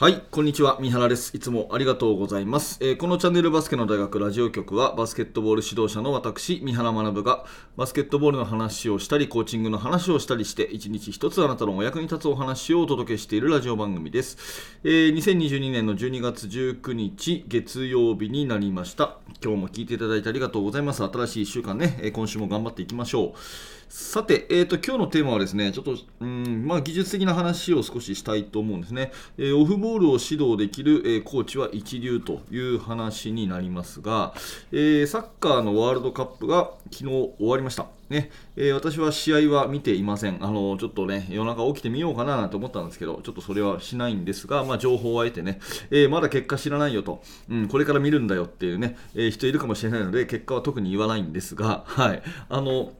はい、こんにちは。三原です。いつもありがとうございます。えー、このチャンネルバスケの大学ラジオ局は、バスケットボール指導者の私、三原学が、バスケットボールの話をしたり、コーチングの話をしたりして、一日一つあなたのお役に立つお話をお届けしているラジオ番組です。えー、2022年の12月19日、月曜日になりました。今日も聞いていただいてありがとうございます。新しい1週間ね、今週も頑張っていきましょう。さて、えーと、今日のテーマはですね、ちょっと、うんまあ、技術的な話を少ししたいと思うんですね。えー、オフボールを指導できる、えー、コーチは一流という話になりますが、えー、サッカーのワールドカップが昨日終わりました。ねえー、私は試合は見ていません。あのちょっとね、夜中起きてみようかななんて思ったんですけど、ちょっとそれはしないんですが、まあ、情報を得てね、えー、まだ結果知らないよと、うん、これから見るんだよっていうね、えー、人いるかもしれないので、結果は特に言わないんですが、はい。あの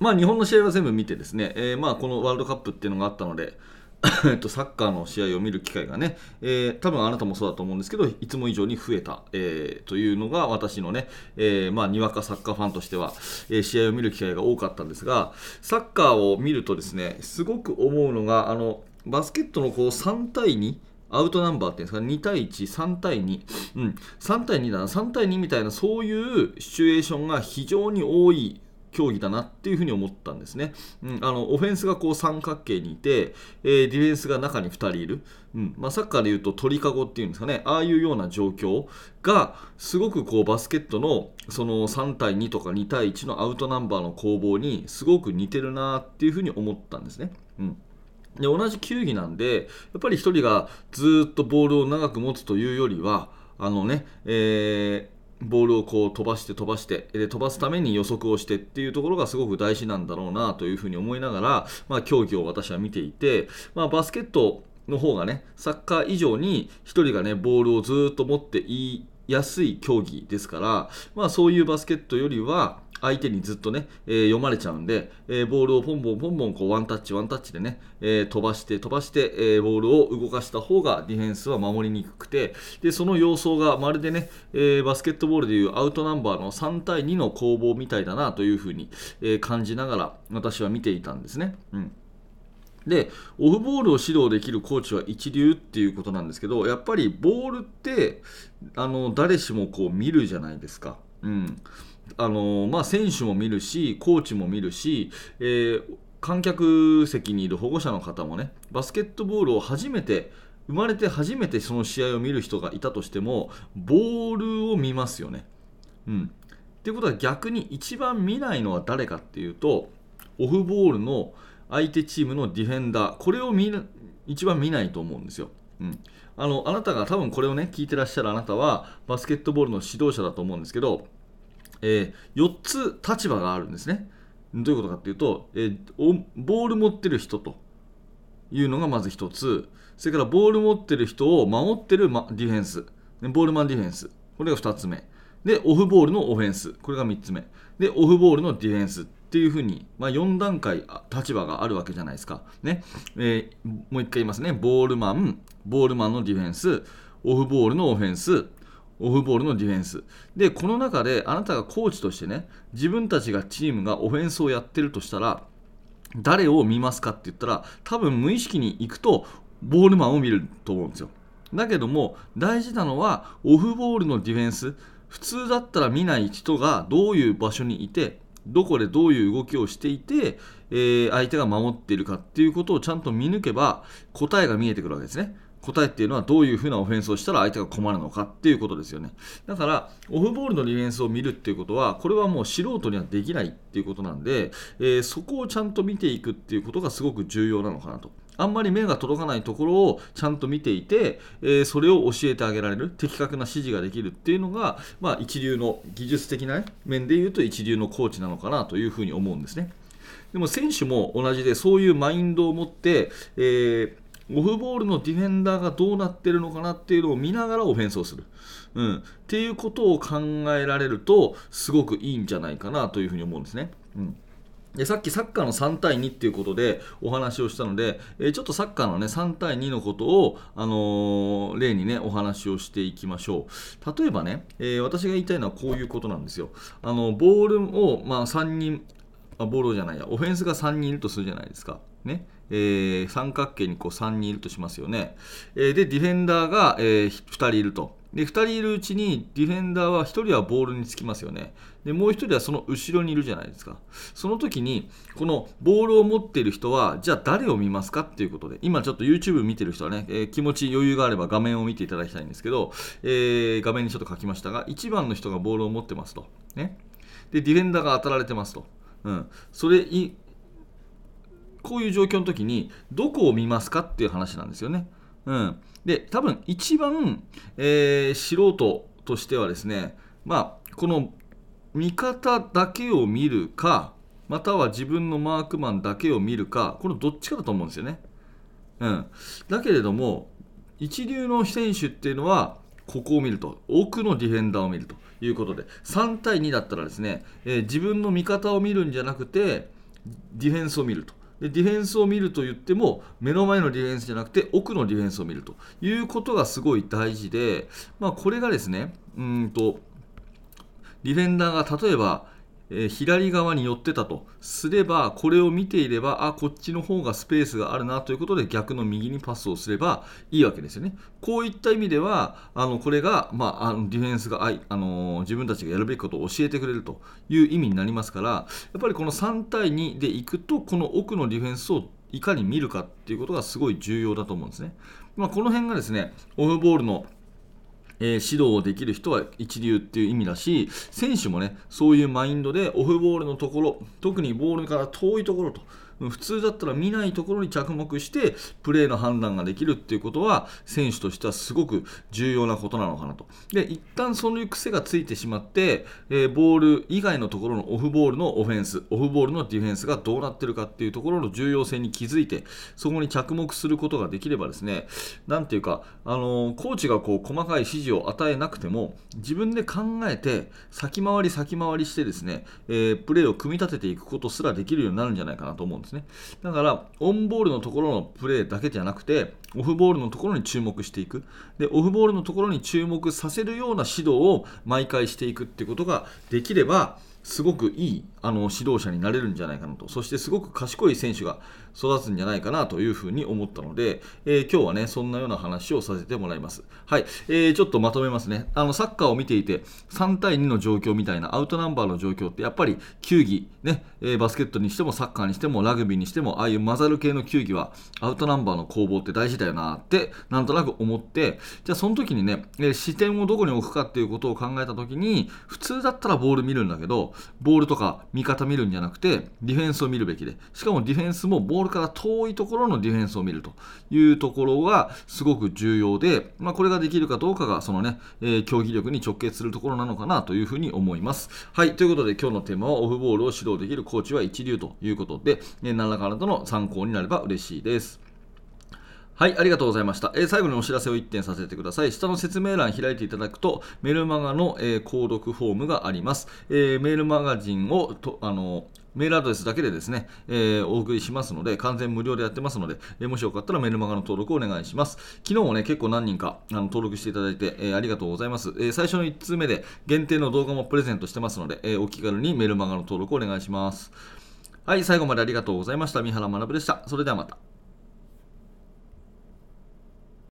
まあ、日本の試合は全部見てですね、えー、まあこのワールドカップっていうのがあったので、えっと、サッカーの試合を見る機会がね、えー、多分あなたもそうだと思うんですけど、いつも以上に増えた、えー、というのが私のね、えー、まあ、にわかサッカーファンとしては、え試合を見る機会が多かったんですが、サッカーを見るとですね、すごく思うのが、あのバスケットのこう3対2、アウトナンバーっていうんですか、2対1、3対2、うん、3対2だな、3対2みたいな、そういうシチュエーションが非常に多い競技だなっていうふうに思ったんですね。うん、あのオフェンスがこう三角形にいて、えー、ディフェンスが中に2人いる、うんまあ、サッカーでいうと鳥かごっていうんですかね、ああいうような状況がすごくこうバスケットのその3対2とか2対1のアウトナンバーの攻防にすごく似てるなっていうふうに思ったんですね。うんで同じ球技なんで、やっぱり1人がずっとボールを長く持つというよりは、あのね、えーボールをこう飛ばして飛ばしてで飛ばすために予測をしてっていうところがすごく大事なんだろうなというふうに思いながら、まあ、競技を私は見ていて、まあ、バスケットの方がねサッカー以上に1人がねボールをずっと持っていやすい競技ですから、まあ、そういうバスケットよりは相手にずっとね、えー、読まれちゃうんで、えー、ボールをポンポンポンポンこうワンタッチワンタッチでね、えー、飛ばして飛ばして、えー、ボールを動かした方がディフェンスは守りにくくてでその様相がまるでね、えバスケットボールでいうアウトナンバーの3対2の攻防みたいだなというふうに、え感じながら私は見ていたんですね。うんでオフボールを指導できるコーチは一流っていうことなんですけどやっぱりボールってあの誰しもこう見るじゃないですか。うん、あのまあ、選手も見るし、コーチも見るし、えー、観客席にいる保護者の方もね、バスケットボールを初めて、生まれて初めてその試合を見る人がいたとしても、ボールを見ますよね。うん。っていうことは逆に一番見ないのは誰かっていうと、オフボールの相手チームのディフェンダー、これを見一番見ないと思うんですよ。うん、あのあなたが多分これをね聞いてらっしゃるあなたはバスケットボールの指導者だと思うんですけどえー、4つ立場があるんですね。どういうことかっていうと、えー、ボール持ってる人というのがまず1つ、それからボール持ってる人を守ってる、ま、ディフェンス、ボールマンディフェンス、これが2つ目。で、オフボールのオフェンス、これが3つ目。で、オフボールのディフェンスっていうふうに、まあ、4段階立場があるわけじゃないですか。ねえー、もう一回言いますね。ボールマン、ボールマンのディフェンス、オフボールのオフェンス、オフボールのディフェンス。で、この中であなたがコーチとしてね、自分たちがチームがオフェンスをやってるとしたら、誰を見ますかって言ったら、多分無意識に行くと、ボールマンを見ると思うんですよ。だけども、大事なのは、オフボールのディフェンス。普通だったら見ない人がどういう場所にいて、どこでどういう動きをしていて、えー、相手が守っているかっていうことをちゃんと見抜けば答えが見えてくるわけですね。答えっていうのはどういうふうなオフェンスをしたら相手が困るのかっていうことですよね。だから、オフボールのディフェンスを見るっていうことは、これはもう素人にはできないっていうことなんで、えー、そこをちゃんと見ていくっていうことがすごく重要なのかなと。あんまり目が届かないところをちゃんと見ていて、えー、それを教えてあげられる、的確な指示ができるっていうのが、まあ、一流の技術的な面で言うと一流のコーチなのかなというふうに思うんですね。でも選手も同じでそういうマインドを持って、えーオフボールのディフェンダーがどうなってるのかなっていうのを見ながらオフェンスをする。うん、っていうことを考えられるとすごくいいんじゃないかなというふうに思うんですね。うんでさっきサッカーの3対2っていうことでお話をしたので、え、ちょっとサッカーのね3対2のことを、あのー、例にねお話をしていきましょう例えばね、えー、私が言いたいのはこういうことなんですよあのボールを、まあ、3人あボールじゃないやオフェンスが3人いるとするじゃないですかねえー、三角形にこう3人いるとしますよね。えー、で、ディフェンダーが、えー、2人いると。で、2人いるうちにディフェンダーは1人はボールにつきますよね。で、もう1人はその後ろにいるじゃないですか。その時に、このボールを持っている人は、じゃあ誰を見ますかっていうことで、今ちょっと YouTube 見てる人はね、えー、気持ち余裕があれば画面を見ていただきたいんですけど、えー、画面にちょっと書きましたが、1番の人がボールを持ってますと。ね。で、ディフェンダーが当たられてますと。うん。それい、こういう状況の時に、どこを見ますかっていう話なんですよね。うん。で、多分一番、えー、素人としてはですね、まあ、この見方だけを見るか、または自分のマークマンだけを見るか、このどっちかだと思うんですよね。うん。だけれども、一流の選手っていうのは、ここを見ると、奥のディフェンダーを見るということで、3対2だったらですね、えー、自分の味方を見るんじゃなくて、ディフェンスを見ると。でディフェンスを見ると言っても目の前のディフェンスじゃなくて奥のディフェンスを見るということがすごい大事で、まあ、これがですねうんとディフェンダーが例えばえ、左側に寄ってたとすれば、これを見ていれば、あ、こっちの方がスペースがあるなということで、逆の右にパスをすればいいわけですよね。こういった意味では、あのこれが、まあ、あのディフェンスがあい、あの、自分たちがやるべきことを教えてくれるという意味になりますから、やっぱりこの3対2でいくと、この奥のディフェンスをいかに見るかっていうことがすごい重要だと思うんですね。まあ、この辺がですね、オフボールのえー、指導をできる人は一流っていう意味だし、選手もね、そういうマインドでオフボールのところ、特にボールから遠いところと、普通だったら見ないところに着目してプレーの判断ができるっていうことは選手としてはすごく重要なことなのかなと。で、一旦そういう癖がついてしまって、えー、ボール以外のところのオフボールのオフェンス、オフボールのディフェンスがどうなってるかっていうところの重要性に気づいて、そこに着目することができればですね、なんていうか、あのー、コーチがこう細かい指示を与えなくても、自分で考えて先回り先回りしてですね、えー、プレーを組み立てていくことすらできるようになるんじゃないかなと思うんですですね。だから、オンボールのところのプレーだけじゃなくて、オフボールのところに注目していく。で、オフボールのところに注目させるような指導を毎回していくっていうことができれば、すごくいいあの指導者になれるんじゃないかなと、そしてすごく賢い選手が育つんじゃないかなというふうに思ったので、えー、今日はね、そんなような話をさせてもらいます。はい、えー、ちょっとまとめますね。あのサッカーを見ていて、3対2の状況みたいなアウトナンバーの状況って、やっぱり球技、ねえー、バスケットにしてもサッカーにしてもラグビーにしても、ああいう混ざる系の球技はアウトナンバーの攻防って大事だよなって、なんとなく思って、じゃあその時にね、え視点をどこに置くかっていうことを考えた時に、普通だったらボール見るんだけど、ボールとか味方見るんじゃなくて、ディフェンスを見るべきで、しかもディフェンスもボールから遠いところのディフェンスを見るというところがすごく重要で、まあ、これができるかどうかが、そのね、えー、競技力に直結するところなのかなというふうに思います。はい、ということで今日のテーマはオフボールを指導できるコーチは一流ということで、何らかのの参考になれば嬉しいです。はい、ありがとうございました。えー、最後にお知らせを1点させてください。下の説明欄開いていただくと、メルマガの、えー、購読フォームがあります。えー、メールマガジンをと、あの、メールアドレスだけでですね、えー、お送りしますので、完全無料でやってますので、えー、もしよかったらメルマガの登録をお願いします。昨日もね、結構何人かあの登録していただいて、えー、ありがとうございます。え最初の1通目で限定の動画もプレゼントしてますので、えお気軽にメルマガの登録お願いします。はい、最後までありがとうございました。三原学でした。それではまた。